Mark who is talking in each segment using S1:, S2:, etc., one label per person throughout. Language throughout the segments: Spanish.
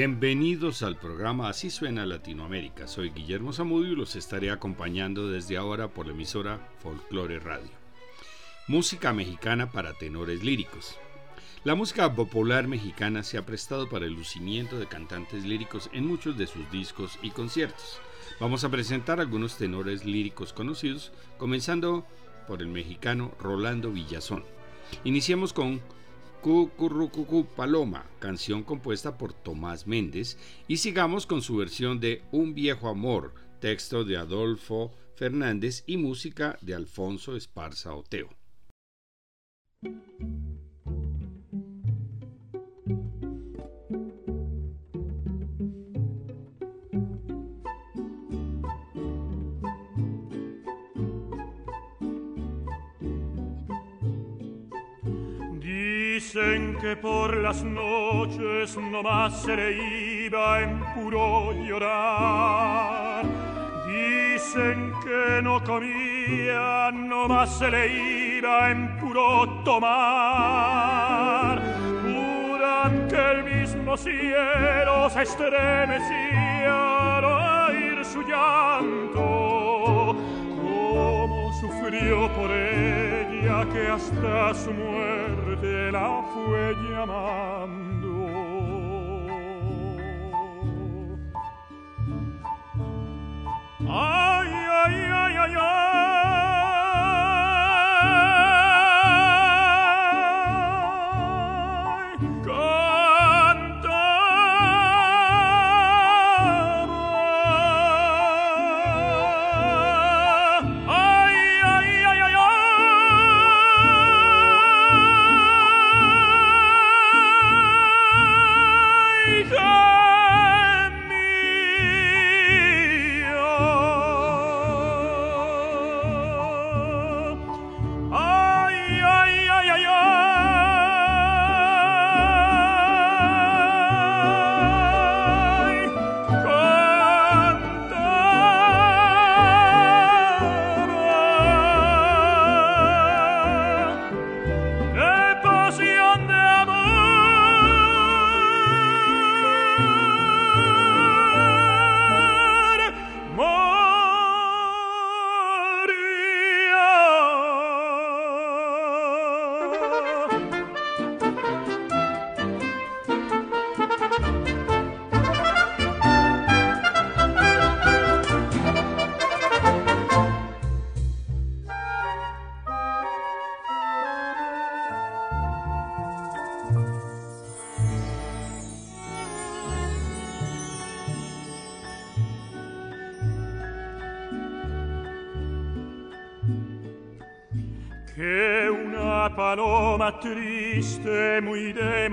S1: Bienvenidos al programa Así suena Latinoamérica. Soy Guillermo Zamudio y los estaré acompañando desde ahora por la emisora Folklore Radio. Música mexicana para tenores líricos. La música popular mexicana se ha prestado para el lucimiento de cantantes líricos en muchos de sus discos y conciertos. Vamos a presentar algunos tenores líricos conocidos, comenzando por el mexicano Rolando Villazón. Iniciamos con Cucurrucucu Paloma, canción compuesta por Tomás Méndez, y sigamos con su versión de Un viejo amor, texto de Adolfo Fernández y música de Alfonso Esparza Oteo.
S2: Dicen que por las noches nomás se le iba en puro llorar. Dicen que no comía, nomás se le iba en puro tomar. Juran que el mismo cielo se estremecía al oír su llanto. Sufrió por ella que hasta su muerte te la fue llamando. Ay, ay, ay, ay, ay.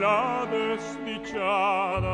S2: la desdiciada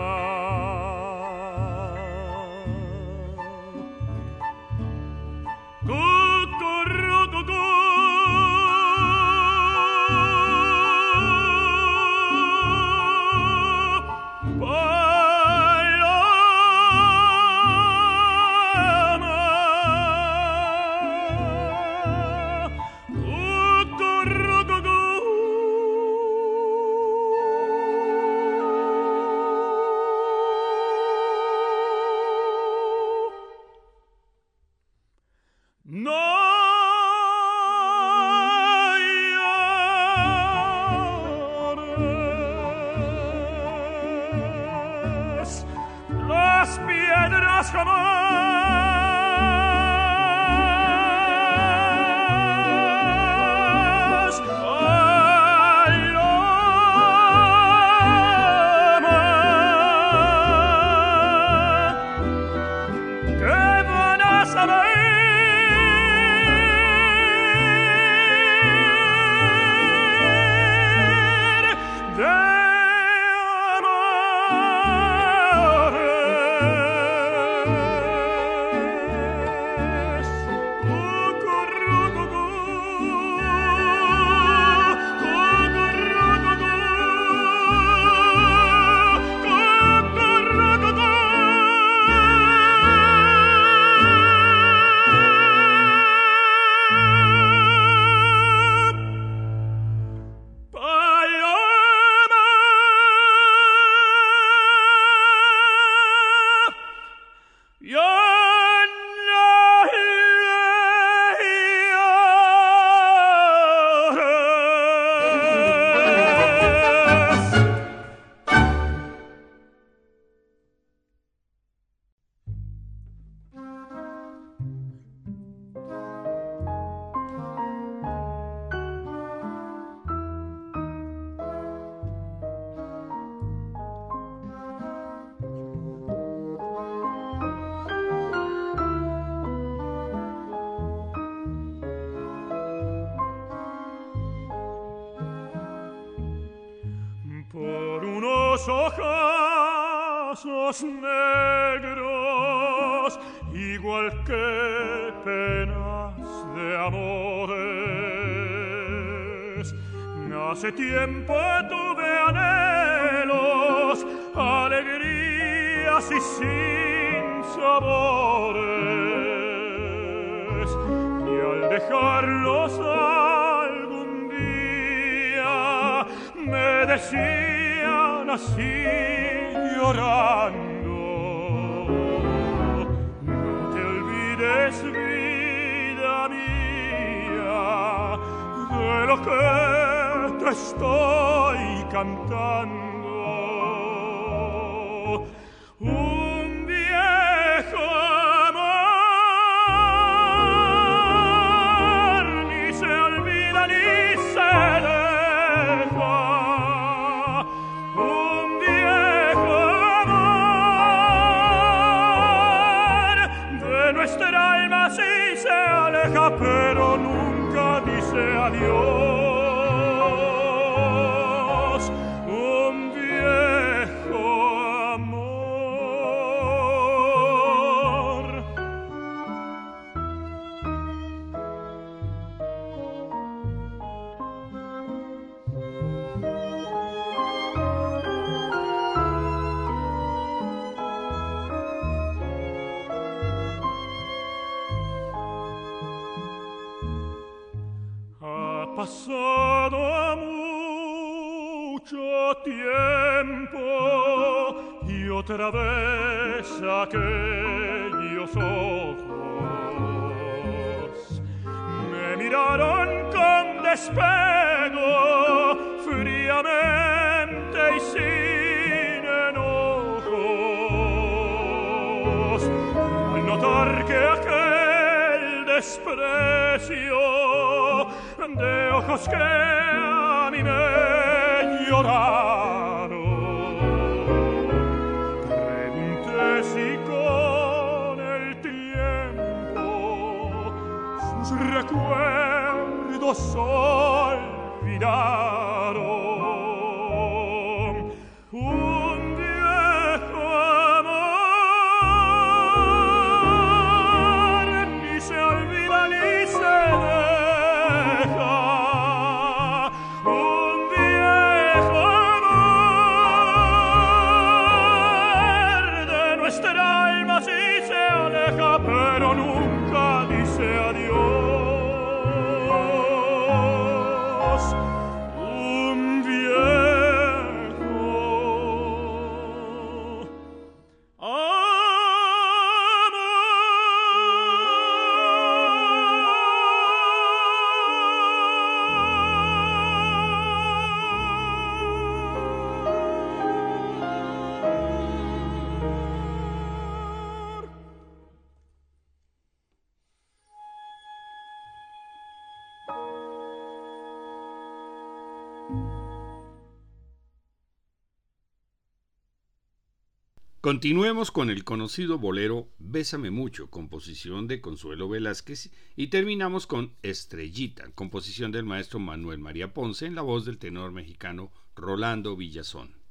S1: Continuemos con el conocido bolero Bésame mucho, composición de Consuelo Velázquez, y terminamos con Estrellita, composición del maestro Manuel María Ponce en la voz del tenor mexicano Rolando Villazón.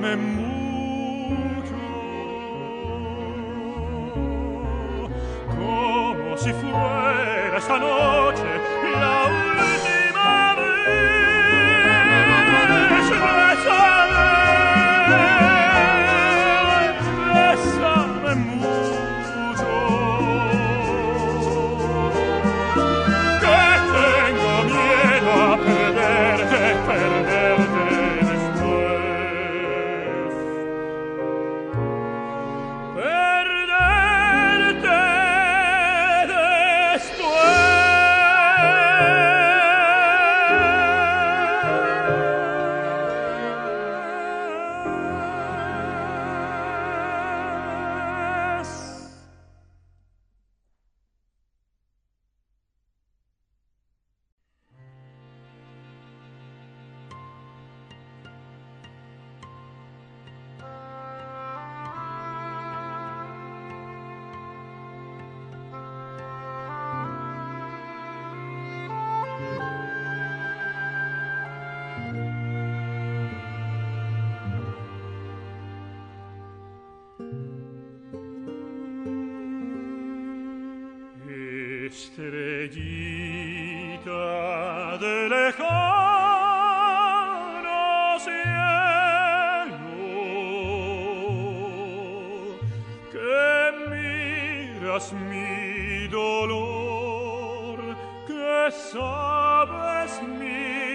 S2: me mucho. Como si fuera esta noche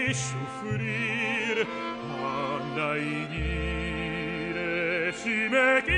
S2: y sufrir, andaigire si me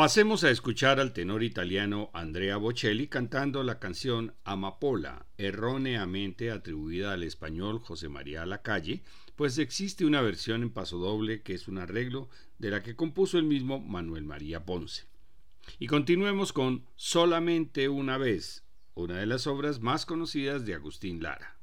S1: Pasemos a escuchar al tenor italiano Andrea Bocelli cantando la canción Amapola, erróneamente atribuida al español José María Lacalle, pues existe una versión en pasodoble que es un arreglo de la que compuso el mismo Manuel María Ponce. Y continuemos con Solamente una vez, una de las obras más conocidas de Agustín Lara.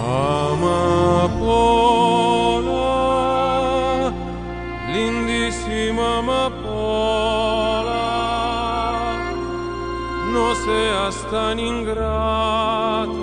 S2: Amapola, lindísima amapola, no seas tan ingrata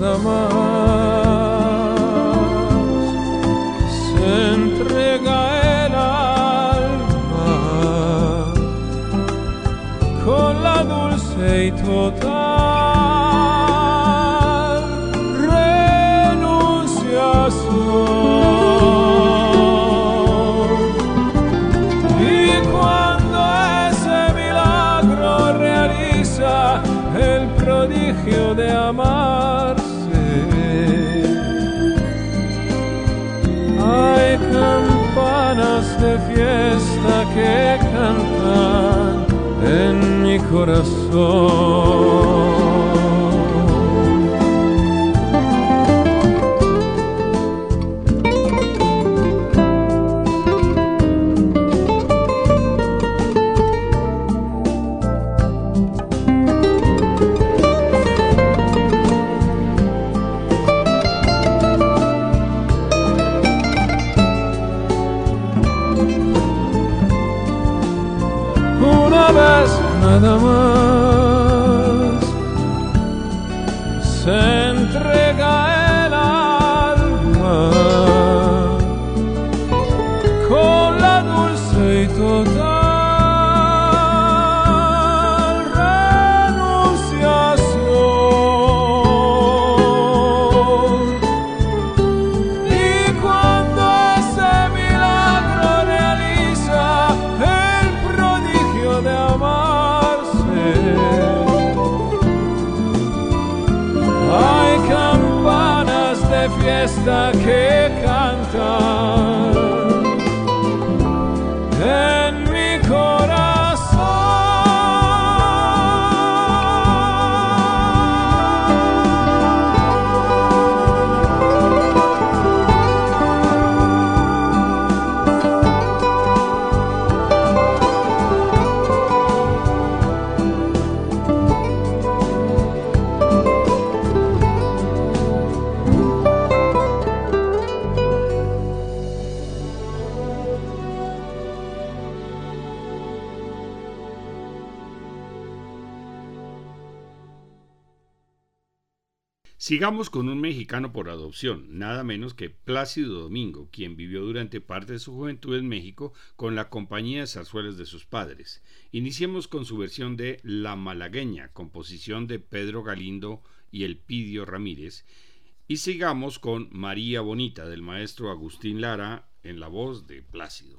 S2: nada más. Se entrega el alma con la dulce y total. Oh. fiesta que cantar.
S1: Sigamos con un mexicano por adopción, nada menos que Plácido Domingo, quien vivió durante parte de su juventud en México con la compañía de zarzuelas de sus padres. Iniciemos con su versión de La Malagueña, composición de Pedro Galindo y Elpidio Ramírez, y sigamos con María Bonita del maestro Agustín Lara en la voz de Plácido.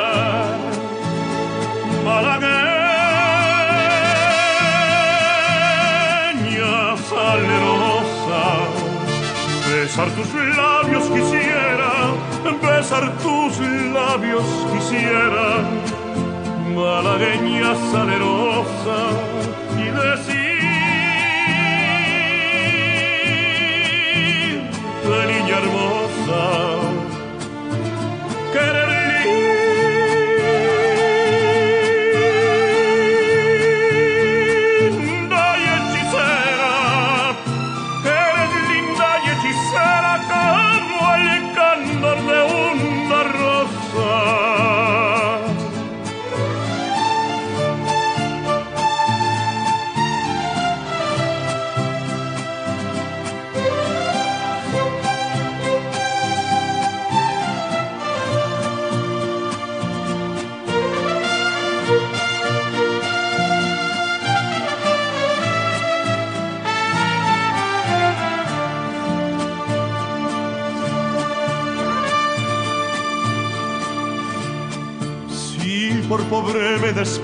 S2: Malagueña salerosa, besar tus labios quisiera, besar tus labios quisiera, malagueña salerosa, y decir, niña hermosa,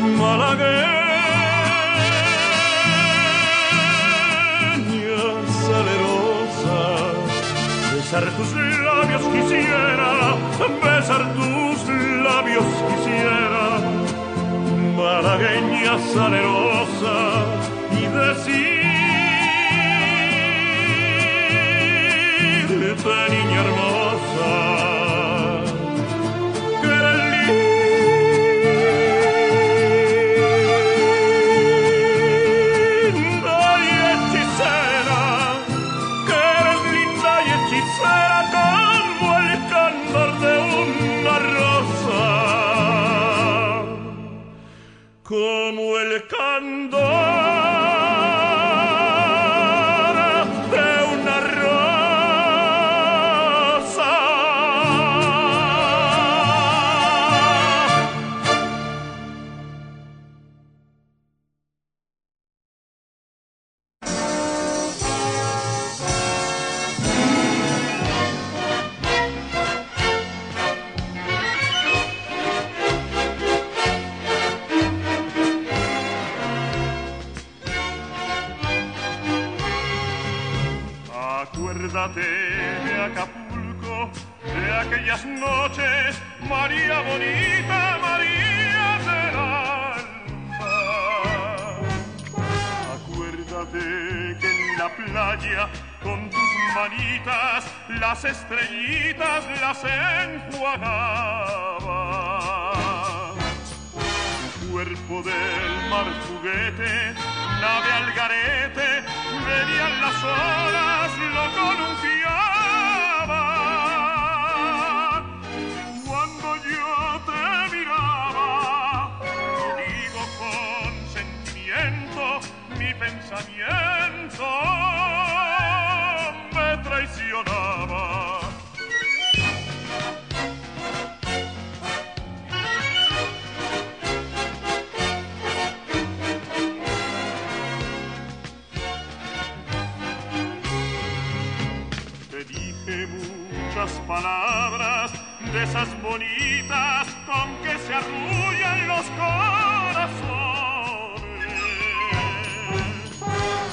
S2: Malagueña salerosa, besar tus labios quisiera, besar tus labios quisiera, malagueña salerosa, y decirte, niña hermosa, manitas, las estrellitas las enjuagaba cuerpo del mar juguete, nave al garete, venían las olas, lo columpiaba. Cuando yo te miraba, digo con sentimiento, mi pensamiento Te dije muchas palabras de esas bonitas con que se arrullan los corazones,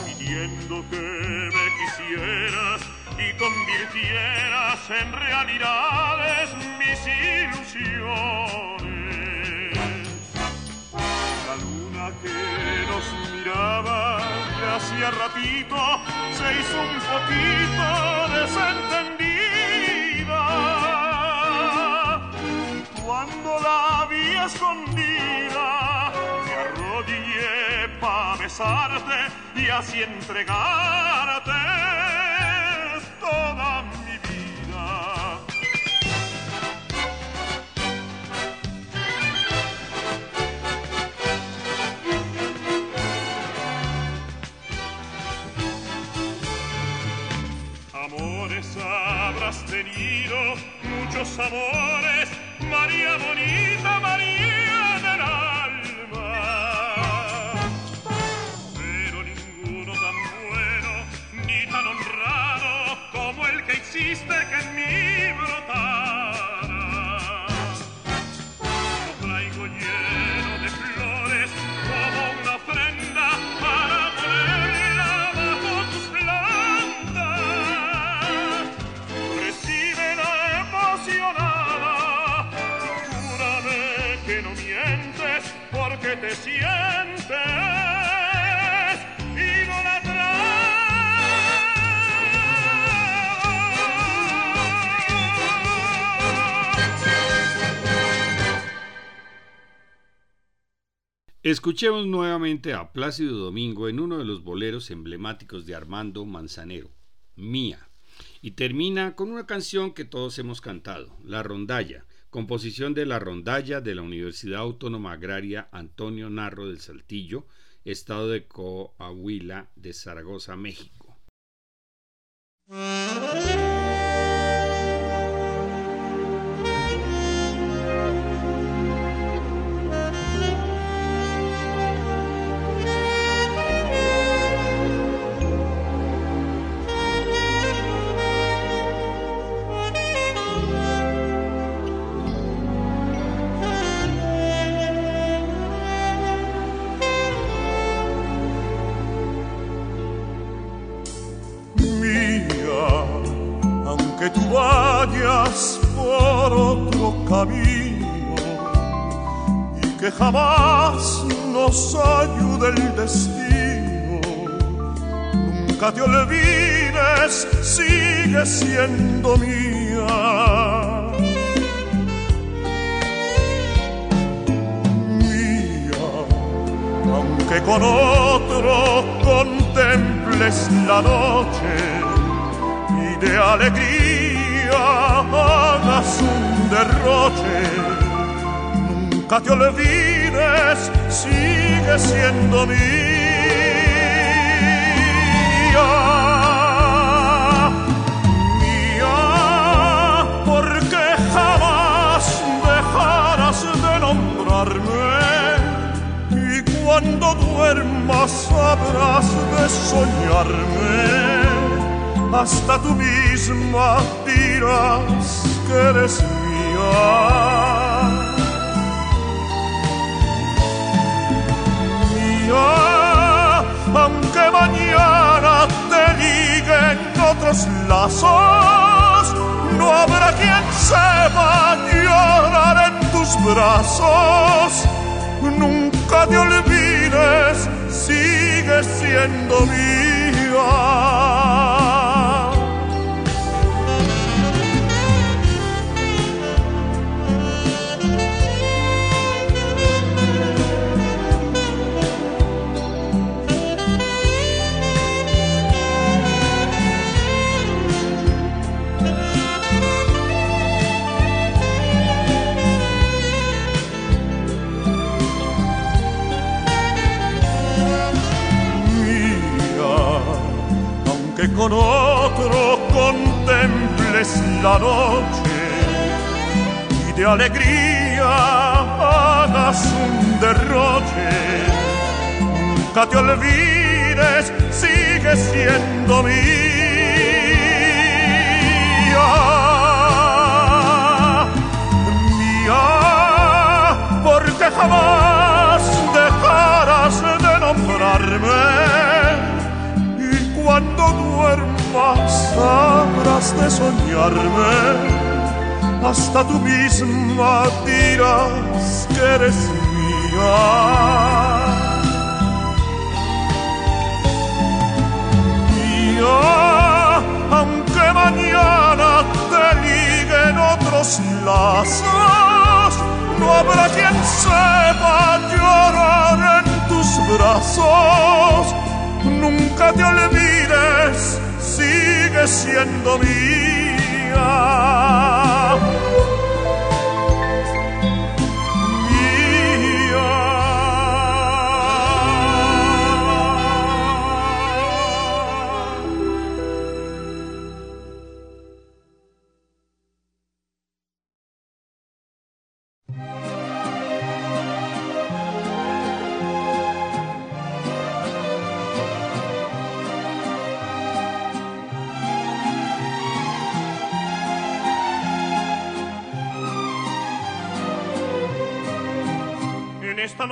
S2: pidiendo que me quisieras y convirtieras en realidades mis ilusiones. La luna que nos miraba que hacía ratito se hizo un poquito desentendida. Cuando la vi escondida, me arrodillé para besarte y así entregarte toda habrás tenido muchos amores, María bonita, el que existe que en mí
S1: Escuchemos nuevamente a Plácido Domingo en uno de los boleros emblemáticos de Armando Manzanero, Mía, y termina con una canción que todos hemos cantado, La Rondalla, composición de La Rondalla de la Universidad Autónoma Agraria Antonio Narro del Saltillo, Estado de Coahuila de Zaragoza, México.
S2: Nos ayude el destino, nunca te olvides, sigue siendo mía. Mía, aunque con otro contemples la noche y de alegría hagas un derroche, nunca te olvides, siendo mía. Mía, porque jamás dejarás de nombrarme y cuando duermas sabrás de soñarme. Hasta tú misma dirás que eres mía. Aunque mañana te liguen otros lazos, no habrá quien sepa llorar en tus brazos. Nunca te olvides, sigue siendo mía. Aunque con otro contemples la noche y de alegría hagas un derroche, nunca te olvides, sigue siendo mía. Mía, porque jamás dejarás de nombrarme cuando duermas habrás de soñarme, hasta tú misma dirás que eres mía. Mía, aunque mañana te liguen otros lazos, no habrá quien sepa llorar en tus brazos Nunca te olvides, sigue siendo mía.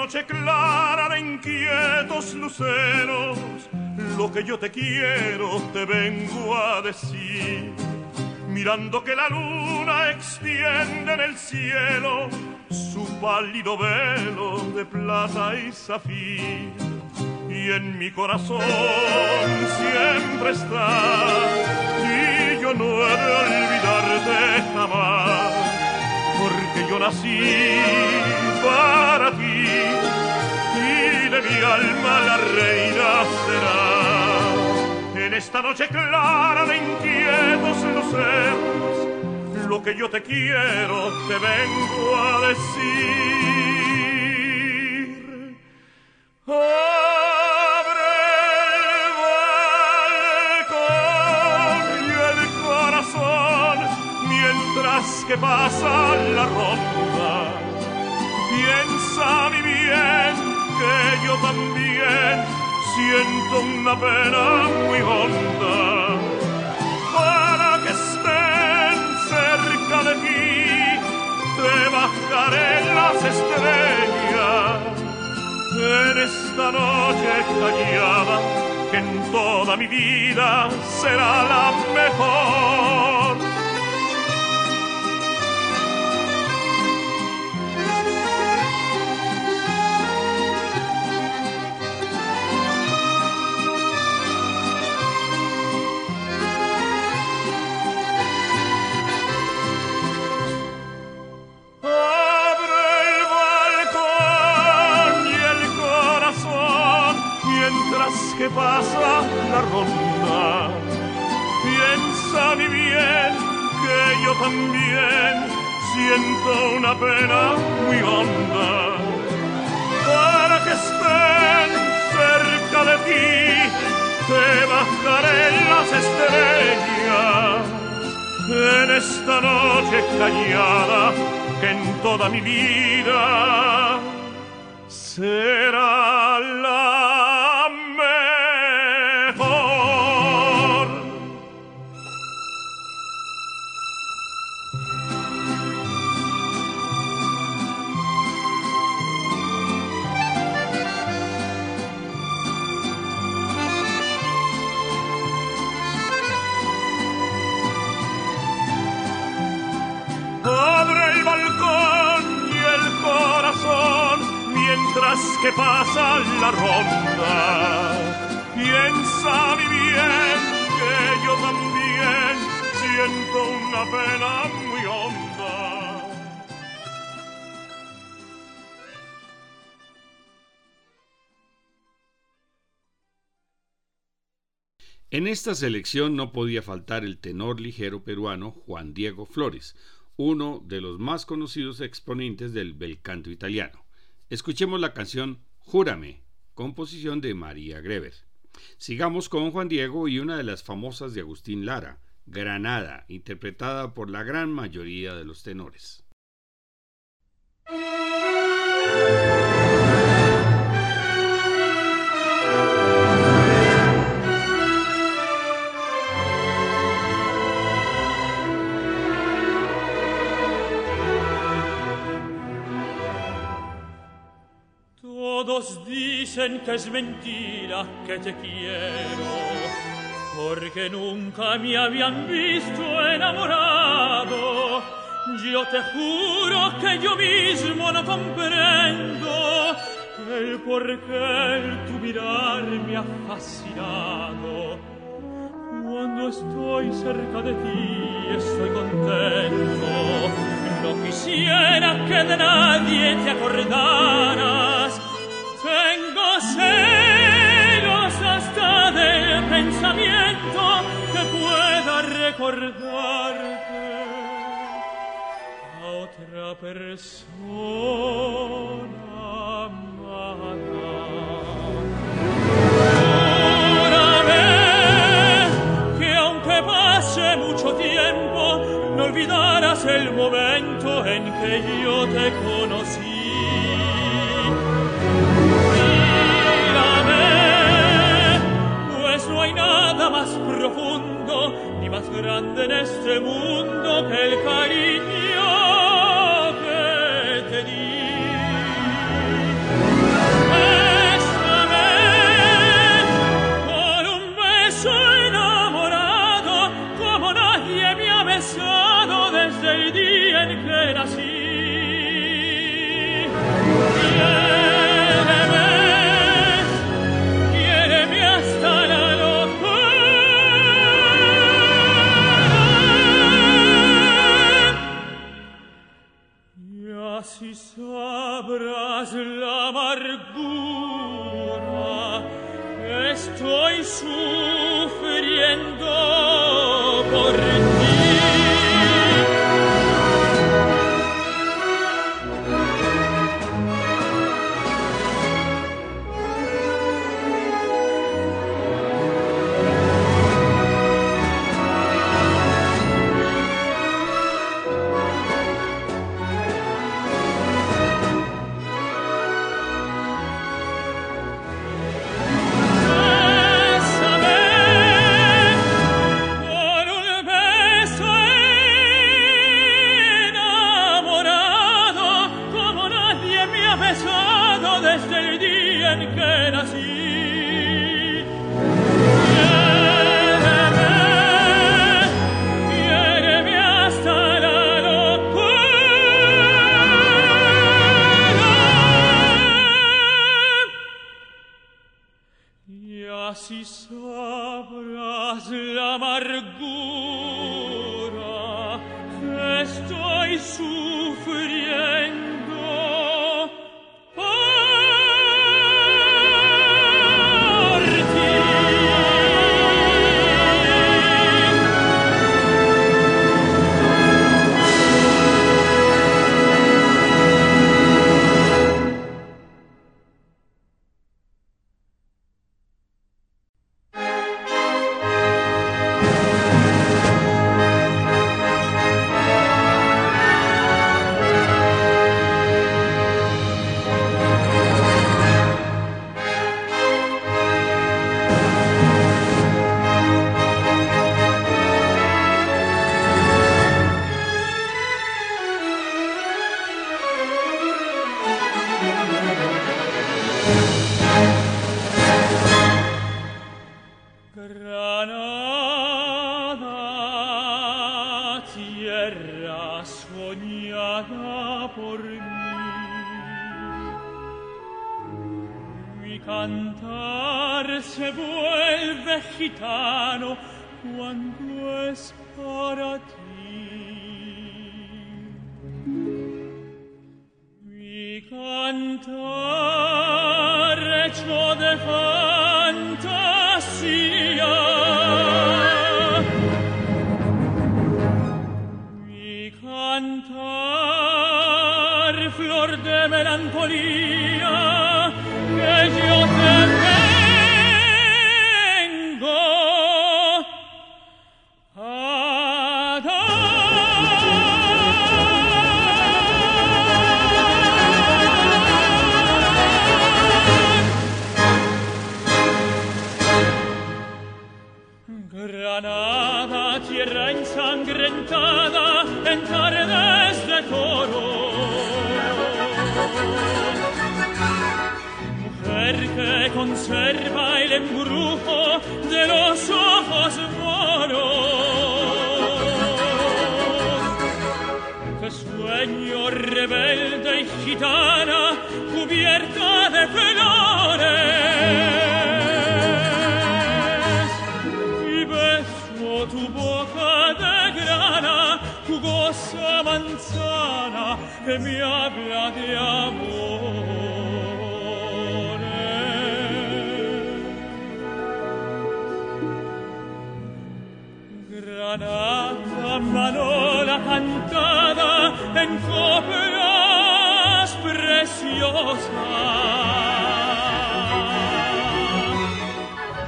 S2: Noche clara de inquietos luceros, lo que yo te quiero te vengo a decir. Mirando que la luna extiende en el cielo su pálido velo de plata y zafir. Y en mi corazón siempre está, y yo no he de olvidarte jamás, porque yo nací para ti mi alma la reina será. En esta noche clara de inquietos luceros, lo que yo te quiero te vengo a decir. Abre el y el corazón mientras que pasa la ronda. Piensa mi bien que yo también siento una pena muy honda. Para que estén cerca de ti te bajaré las estrellas. En esta noche callada que en toda mi vida será la mejor que pasa la ronda. Piensa mi bien que yo también siento una pena muy honda. Para que estén cerca de ti, te bajaré las estrellas. En esta noche callada que en toda mi vida será pasa la ronda. Piensa mi bien que yo también siento una pena muy honda.
S1: En esta selección no podía faltar el tenor ligero peruano Juan Diego Flores, uno de los más conocidos exponentes del bel canto italiano. Escuchemos la canción Júrame, composición de María Greber. Sigamos con Juan Diego y una de las famosas de Agustín Lara, Granada, interpretada por la gran mayoría de los tenores.
S3: Todos dicen que es mentira que te quiero, porque nunca me habían visto enamorado. Yo te juro que yo mismo no comprendo el por qué tu mirar me ha fascinado. Cuando estoy cerca de ti, estoy contento. No quisiera que de nadie te acordaras. Celos hasta del pensamiento que pueda recordarte a otra persona. olvidarás el momento en que yo te conocí. Nada más profundo ni más grande en este mundo que el cariño cantar se vuelve gitano cuando es para ti. Mi cantar hecho de gitana cubierta de flores. Y beso tu boca de grana, jugosa manzana que me habla de amores. Granada, manola cantada en cor preciosas.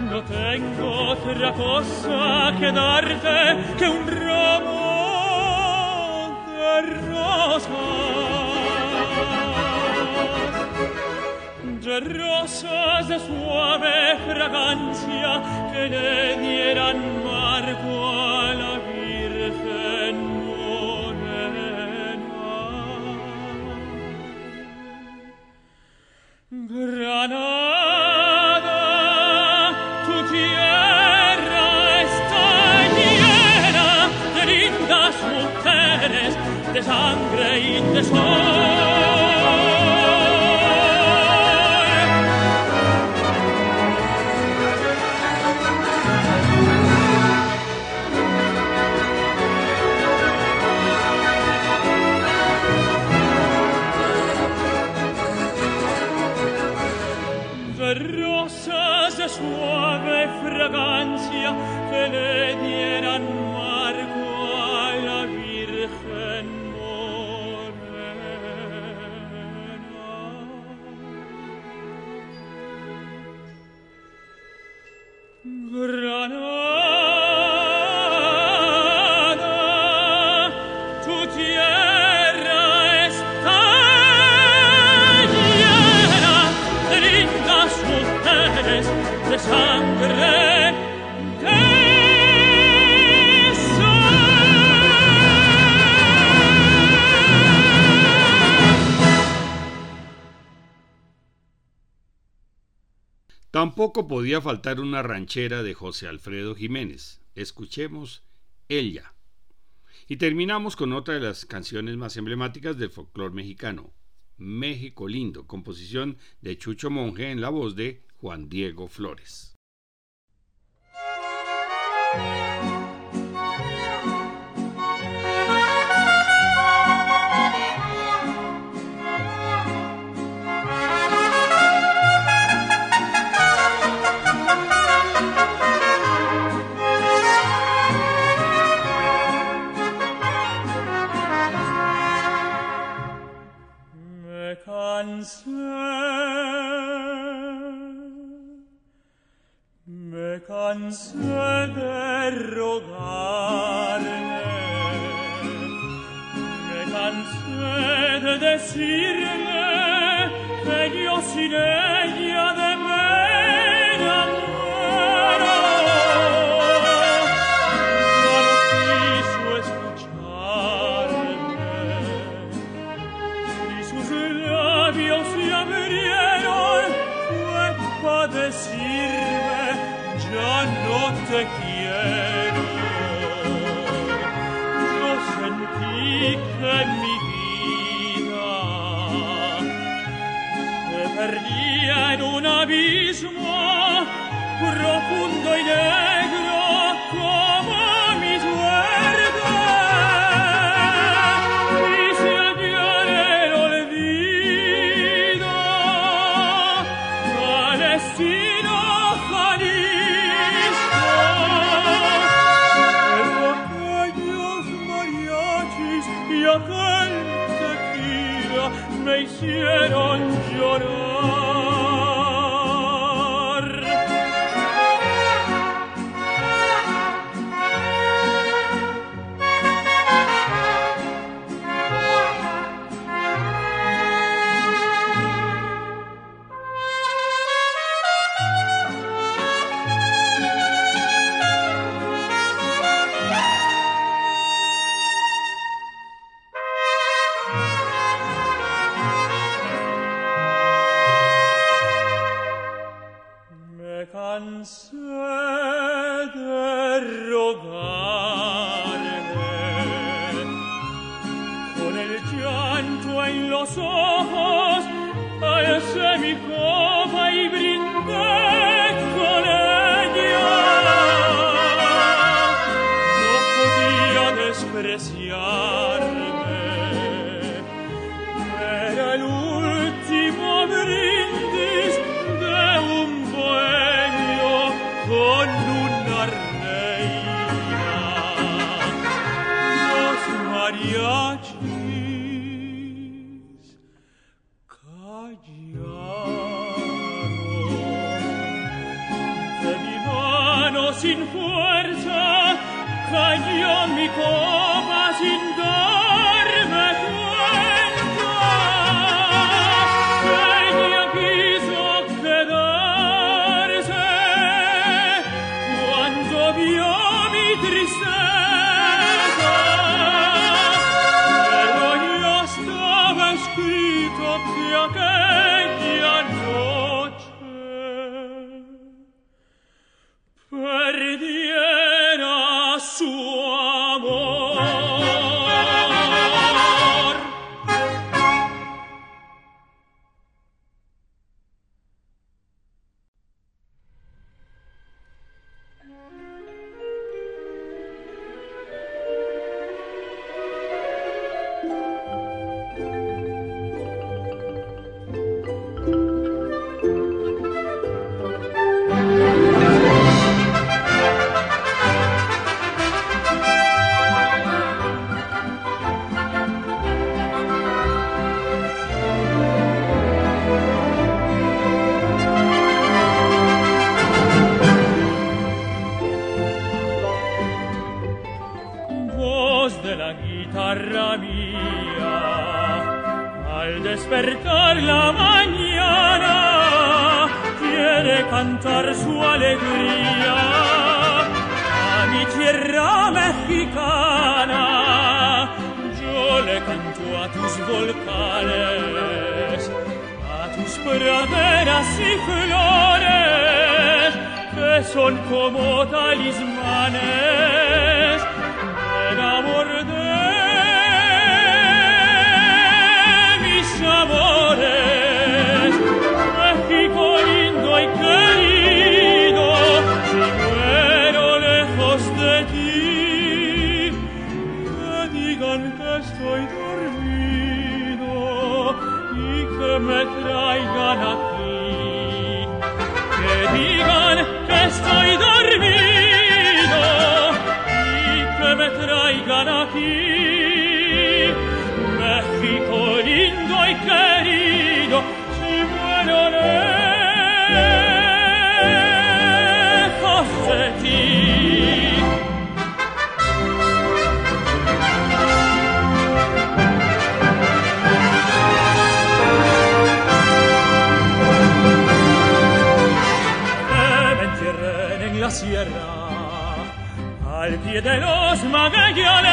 S3: No tengo otra cosa que darte que un ramo de rosas. De rosas de suave fragancia que le dieran
S1: Tampoco podía faltar una ranchera de José Alfredo Jiménez. Escuchemos Ella. Y terminamos con otra de las canciones más emblemáticas del folclore mexicano, México Lindo, composición de Chucho Monje en la voz de Juan Diego Flores.
S3: Cansé, me cansé de rogarle, me cansé de decirle que yo sin ella de abismo profundo y digan que estoy dormido y que me traigan a ti. Que digan que estoy dormido y que me traigan a ti. México lindo y que al pie de los magallanes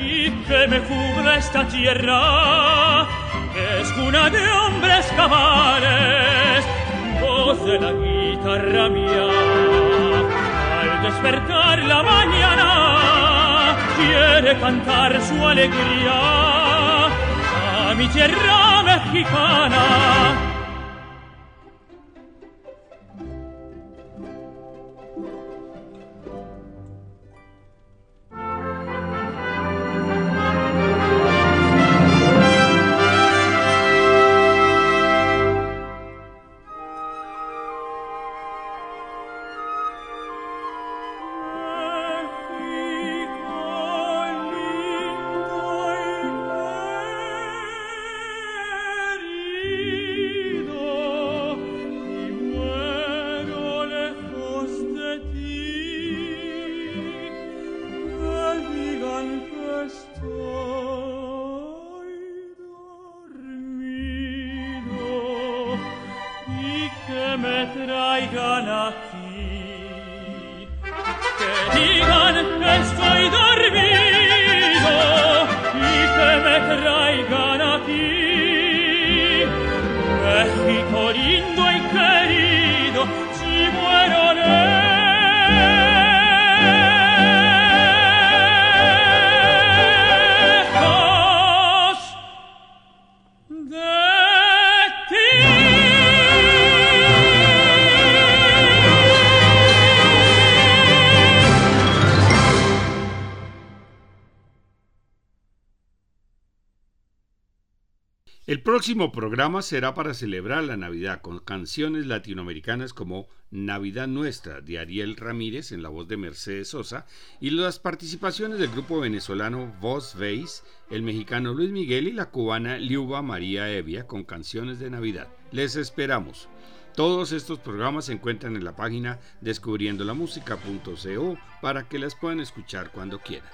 S3: y que me cubra esta tierra que es cuna de hombres cabales voz de la guitarra mía. Al despertar la mañana
S1: quiere
S3: cantar su alegría a mi tierra mexicana. traigan a ti. Che digan
S1: próximo programa será para celebrar la Navidad con canciones latinoamericanas como Navidad Nuestra de Ariel Ramírez en la voz de Mercedes Sosa y las participaciones del grupo venezolano Voz Veis, el mexicano Luis Miguel y la cubana Liuba María Evia con canciones de Navidad. Les esperamos. Todos estos programas se encuentran en la página descubriendolamusica.co para que las puedan escuchar cuando quieran.